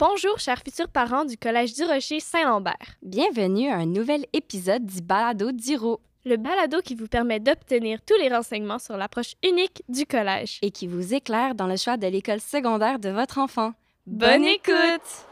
Bonjour, chers futurs parents du Collège du Rocher Saint-Lambert. Bienvenue à un nouvel épisode du Balado d'Iro Le balado qui vous permet d'obtenir tous les renseignements sur l'approche unique du collège. et qui vous éclaire dans le choix de l'école secondaire de votre enfant. Bonne écoute!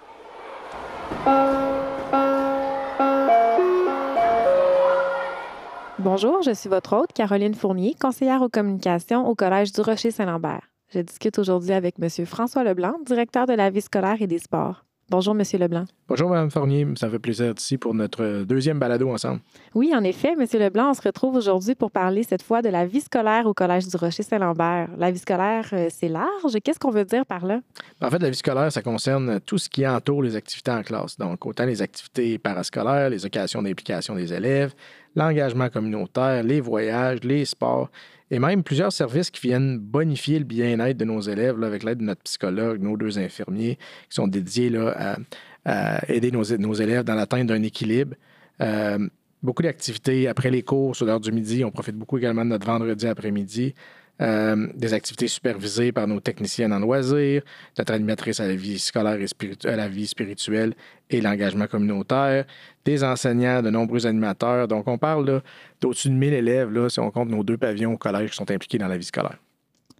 Bonjour, je suis votre hôte, Caroline Fournier, conseillère aux communications au Collège du Rocher-Saint-Lambert. Je discute aujourd'hui avec M. François Leblanc, directeur de la vie scolaire et des sports. Bonjour, M. Leblanc. Bonjour, Mme Fournier. Ça me fait plaisir d'être ici pour notre euh, deuxième balado ensemble. Oui, en effet, M. Leblanc, on se retrouve aujourd'hui pour parler cette fois de la vie scolaire au Collège du Rocher-Saint-Lambert. La vie scolaire, euh, c'est large. Qu'est-ce qu'on veut dire par là? En fait, la vie scolaire, ça concerne tout ce qui entoure les activités en classe. Donc, autant les activités parascolaires, les occasions d'implication des élèves, l'engagement communautaire, les voyages, les sports et même plusieurs services qui viennent bonifier le bien-être de nos élèves avec l'aide de notre psychologue, nos deux infirmiers qui sont dédiés là, à, aider nos, nos élèves dans l'atteinte d'un équilibre. Euh, beaucoup d'activités après les cours sur l'heure du midi. On profite beaucoup également de notre vendredi après-midi. Euh, des activités supervisées par nos techniciennes en loisirs, notre animatrice à la vie scolaire et à la vie spirituelle et l'engagement communautaire, des enseignants, de nombreux animateurs. Donc, on parle là, d'au-dessus de 1000 élèves, là, si on compte nos deux pavillons au collège qui sont impliqués dans la vie scolaire.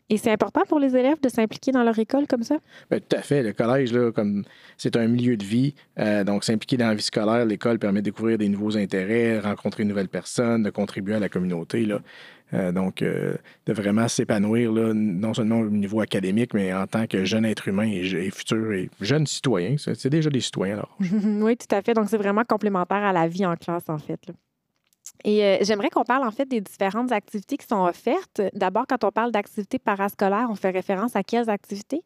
Et c'est important pour les élèves de s'impliquer dans leur école comme ça? Ben, tout à fait. Le collège, là, comme c'est un milieu de vie, euh, donc s'impliquer dans la vie scolaire, l'école permet de découvrir des nouveaux intérêts, rencontrer de nouvelles personnes, de contribuer à la communauté. Là. Euh, donc, euh, de vraiment s'épanouir, non seulement au niveau académique, mais en tant que jeune être humain et, futur et jeune citoyen. C'est c'est déjà des citoyens. Alors. oui, tout à fait. Donc, c'est vraiment complémentaire à la vie en classe, en fait. là. Et euh, j'aimerais qu'on parle, en fait, des différentes activités qui sont offertes. D'abord, quand on parle d'activités parascolaires, on fait référence à quelles activités?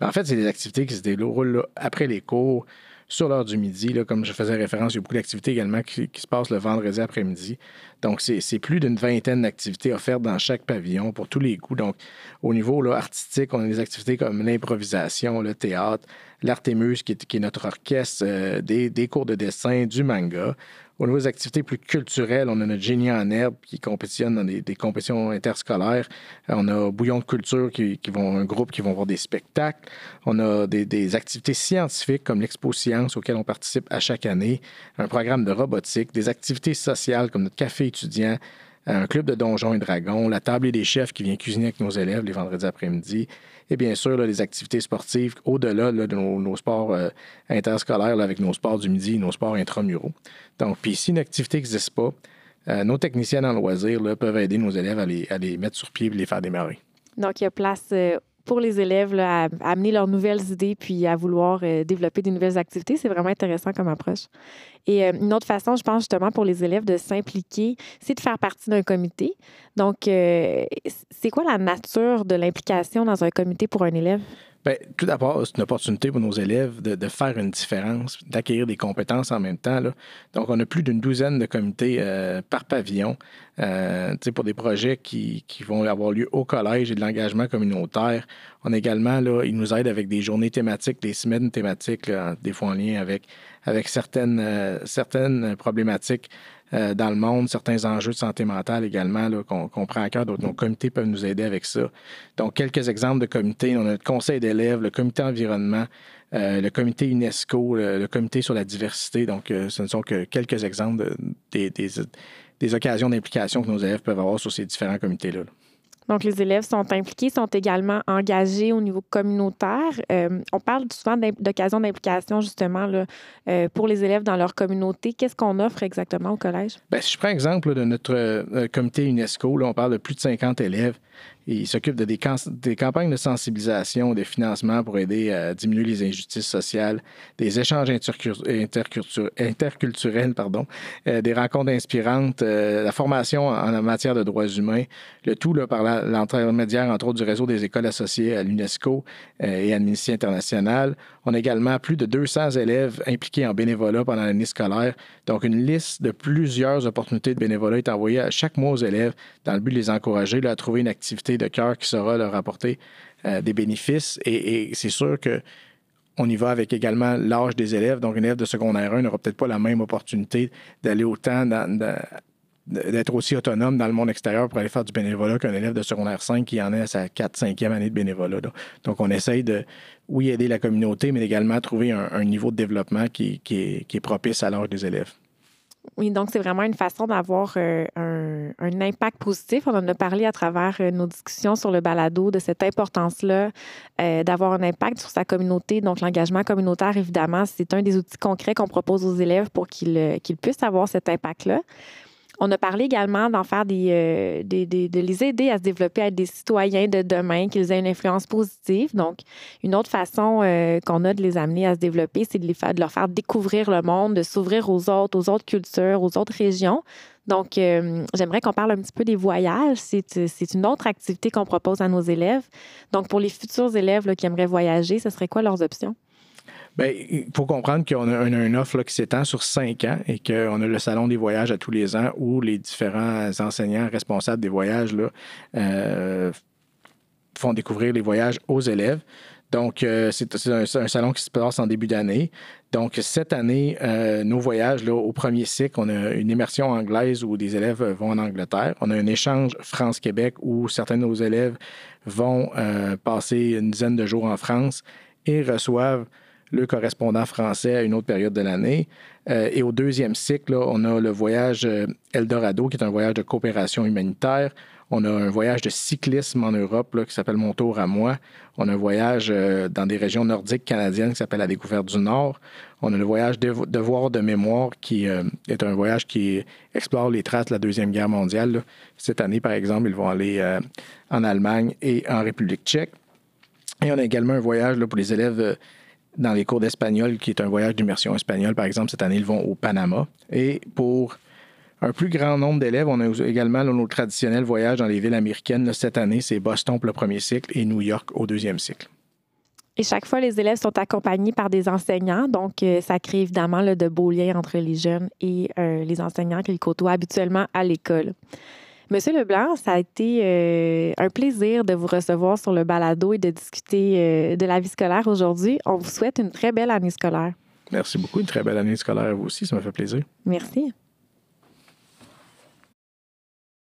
Ben, en fait, c'est des activités qui se déroulent après les cours, sur l'heure du midi. Comme je faisais référence, il y a beaucoup d'activités également qui, se passent le vendredi après-midi. Donc, c'est plus d'une vingtaine d'activités offertes dans chaque pavillon pour tous les goûts. Donc, au niveau artistique, on a des activités comme l'improvisation, le théâtre, l'Artémus, qui est, notre orchestre, euh, des cours de dessin, du manga. Au niveau des activités plus culturelles, on a notre génie en herbe qui compétitionne dans des, compétitions interscolaires. Euh, On a Bouillon de culture qui, qui vont un groupe qui vont voir des spectacles. On a des, des activités scientifiques comme l'Expo Science auquel on participe à chaque année, un programme de robotique, des activités sociales comme notre café étudiant, un club de donjons et dragons, la table et des chefs qui vient cuisiner avec nos élèves les vendredis après-midi, et bien sûr les activités sportives au-delà là, de nos, sports euh, interscolaires avec nos sports du midi, nos sports intramuraux. Donc, puis si une activité n'existe pas, euh, nos techniciens en loisirs peuvent aider nos élèves à les, mettre sur pied et les faire démarrer. Donc, il y a place euh, pour les élèves à amener leurs nouvelles idées puis à vouloir euh, développer des nouvelles activités. C'est vraiment intéressant comme approche. Et euh, une autre façon, je pense justement, pour les élèves de s'impliquer, c'est de faire partie d'un comité. Donc, euh, c'est quoi la nature de l'implication dans un comité pour un élève? Bien, tout d'abord, c'est une opportunité pour nos élèves de, faire une différence, d'acquérir des compétences en même temps. Donc, on a plus d'une douzaine de comités euh, par pavillon euh, pour des projets qui, vont avoir lieu au collège et de l'engagement communautaire. On a également, ils nous aident avec des journées thématiques, des semaines thématiques, des fois en lien avec, euh, certaines problématiques euh, dans le monde, certains enjeux de santé mentale également qu'on prend à cœur. Donc, nos comités peuvent nous aider avec ça. Donc, quelques exemples de comités. On a le conseil d'élèves, le comité environnement, euh, le comité UNESCO, le, comité sur la diversité. Donc, euh, ce ne sont que quelques exemples de- des, des, occasions d'implication que nos élèves peuvent avoir sur ces différents comités-là. là. Donc, les élèves sont impliqués, sont également engagés au niveau communautaire. Euh, on parle souvent d'occasions d'implication, justement, là, euh, pour les élèves dans leur communauté. Qu'est-ce qu'on offre exactement au collège? Ben, si je prends exemple de notre euh, comité UNESCO, on parle de plus de 50 élèves. Ils s'occupent de des, cam- des campagnes de sensibilisation, des financements pour aider à diminuer les injustices sociales, des échanges interculturels, des rencontres inspirantes, la formation en, en matière de droits humains, le tout là, par la- l'intermédiaire, entre autres, du réseau des écoles associées à l'UNESCO euh, et à Amnesty International. On a également plus de 200 élèves impliqués en bénévolat pendant l'année scolaire. Donc, une liste de plusieurs opportunités de bénévolat est envoyée à chaque mois aux élèves dans le but de les encourager à trouver une activité de cœur qui saura leur apporter euh, des bénéfices. Et, et c'est sûr que on y va avec également l'âge des élèves. Donc, un élève de secondaire 1 n'aura peut-être pas la même opportunité d'aller autant dans, dans- d'être aussi autonome dans le monde extérieur pour aller faire du bénévolat qu'un élève de secondaire 5 qui en est à sa 4-5e année de bénévolat. Donc, on essaye de, oui, aider la communauté, mais également trouver un, niveau de développement qui, est, propice à l'âge des élèves. Oui, donc c'est vraiment une façon d'avoir euh, un, impact positif. On en a parlé à travers euh, nos discussions sur le balado de cette importance-là euh, d'avoir un impact sur sa communauté. Donc l'engagement communautaire, évidemment, c'est un des outils concrets qu'on propose aux élèves pour qu'ils puissent avoir cet impact-là. On a parlé également d'en faire euh, des, de les aider à se développer, à être des citoyens de demain, qu'ils aient une influence positive. Donc, une autre façon euh, qu'on a de les amener à se développer, c'est de, les faire, leur faire découvrir le monde, de s'ouvrir aux autres, aux autres cultures, aux autres régions. Donc, euh, j'aimerais qu'on parle un petit peu des voyages. C'est une autre activité qu'on propose à nos élèves. Donc, pour les futurs élèves qui aimeraient voyager, ce serait quoi leurs options? Bien, il faut comprendre qu'on a, une offre qui s'étend sur cinq ans et qu'on a le Salon des voyages à tous les ans où les différents enseignants responsables des voyages là, euh, font découvrir les voyages aux élèves. Donc, euh, c'est un, salon qui se passe en début d'année. Donc, cette année, euh, nos voyages, là, au premier cycle, on a une immersion anglaise où des élèves vont en Angleterre. On a un échange France-Québec où certains de nos élèves vont passer une dizaine de jours en France et reçoivent le correspondant français à une autre période de l'année. Euh, et au deuxième cycle, on a le voyage euh, Eldorado, qui est un voyage de coopération humanitaire. On a un voyage de cyclisme en Europe qui s'appelle Mon Tour à moi. On a un voyage euh, dans des régions nordiques canadiennes qui s'appelle La Découverte du Nord. On a le voyage Devoir de mémoire qui est un voyage qui explore les traces de la Deuxième Guerre mondiale. Cette année, par exemple, ils vont aller en Allemagne et en République tchèque. Et on a également un voyage pour les élèves dans les cours d'espagnol, qui est un voyage d'immersion espagnole, par exemple, cette année, ils vont au Panama. Et pour un plus grand nombre d'élèves, on a également nos traditionnels voyages dans les villes américaines. cette année, c'est Boston pour le premier cycle et New York au deuxième cycle. Et chaque fois, les élèves sont accompagnés par des enseignants. Donc, euh, ça crée évidemment de beaux liens entre les jeunes et euh, les enseignants qu'ils côtoient habituellement à l'école. Monsieur Leblanc, ça a été euh, un plaisir de vous recevoir sur le balado et de discuter euh, de la vie scolaire aujourd'hui. On vous souhaite une très belle année scolaire. Merci beaucoup. Une très belle année scolaire à vous aussi. Ça me fait plaisir. Merci.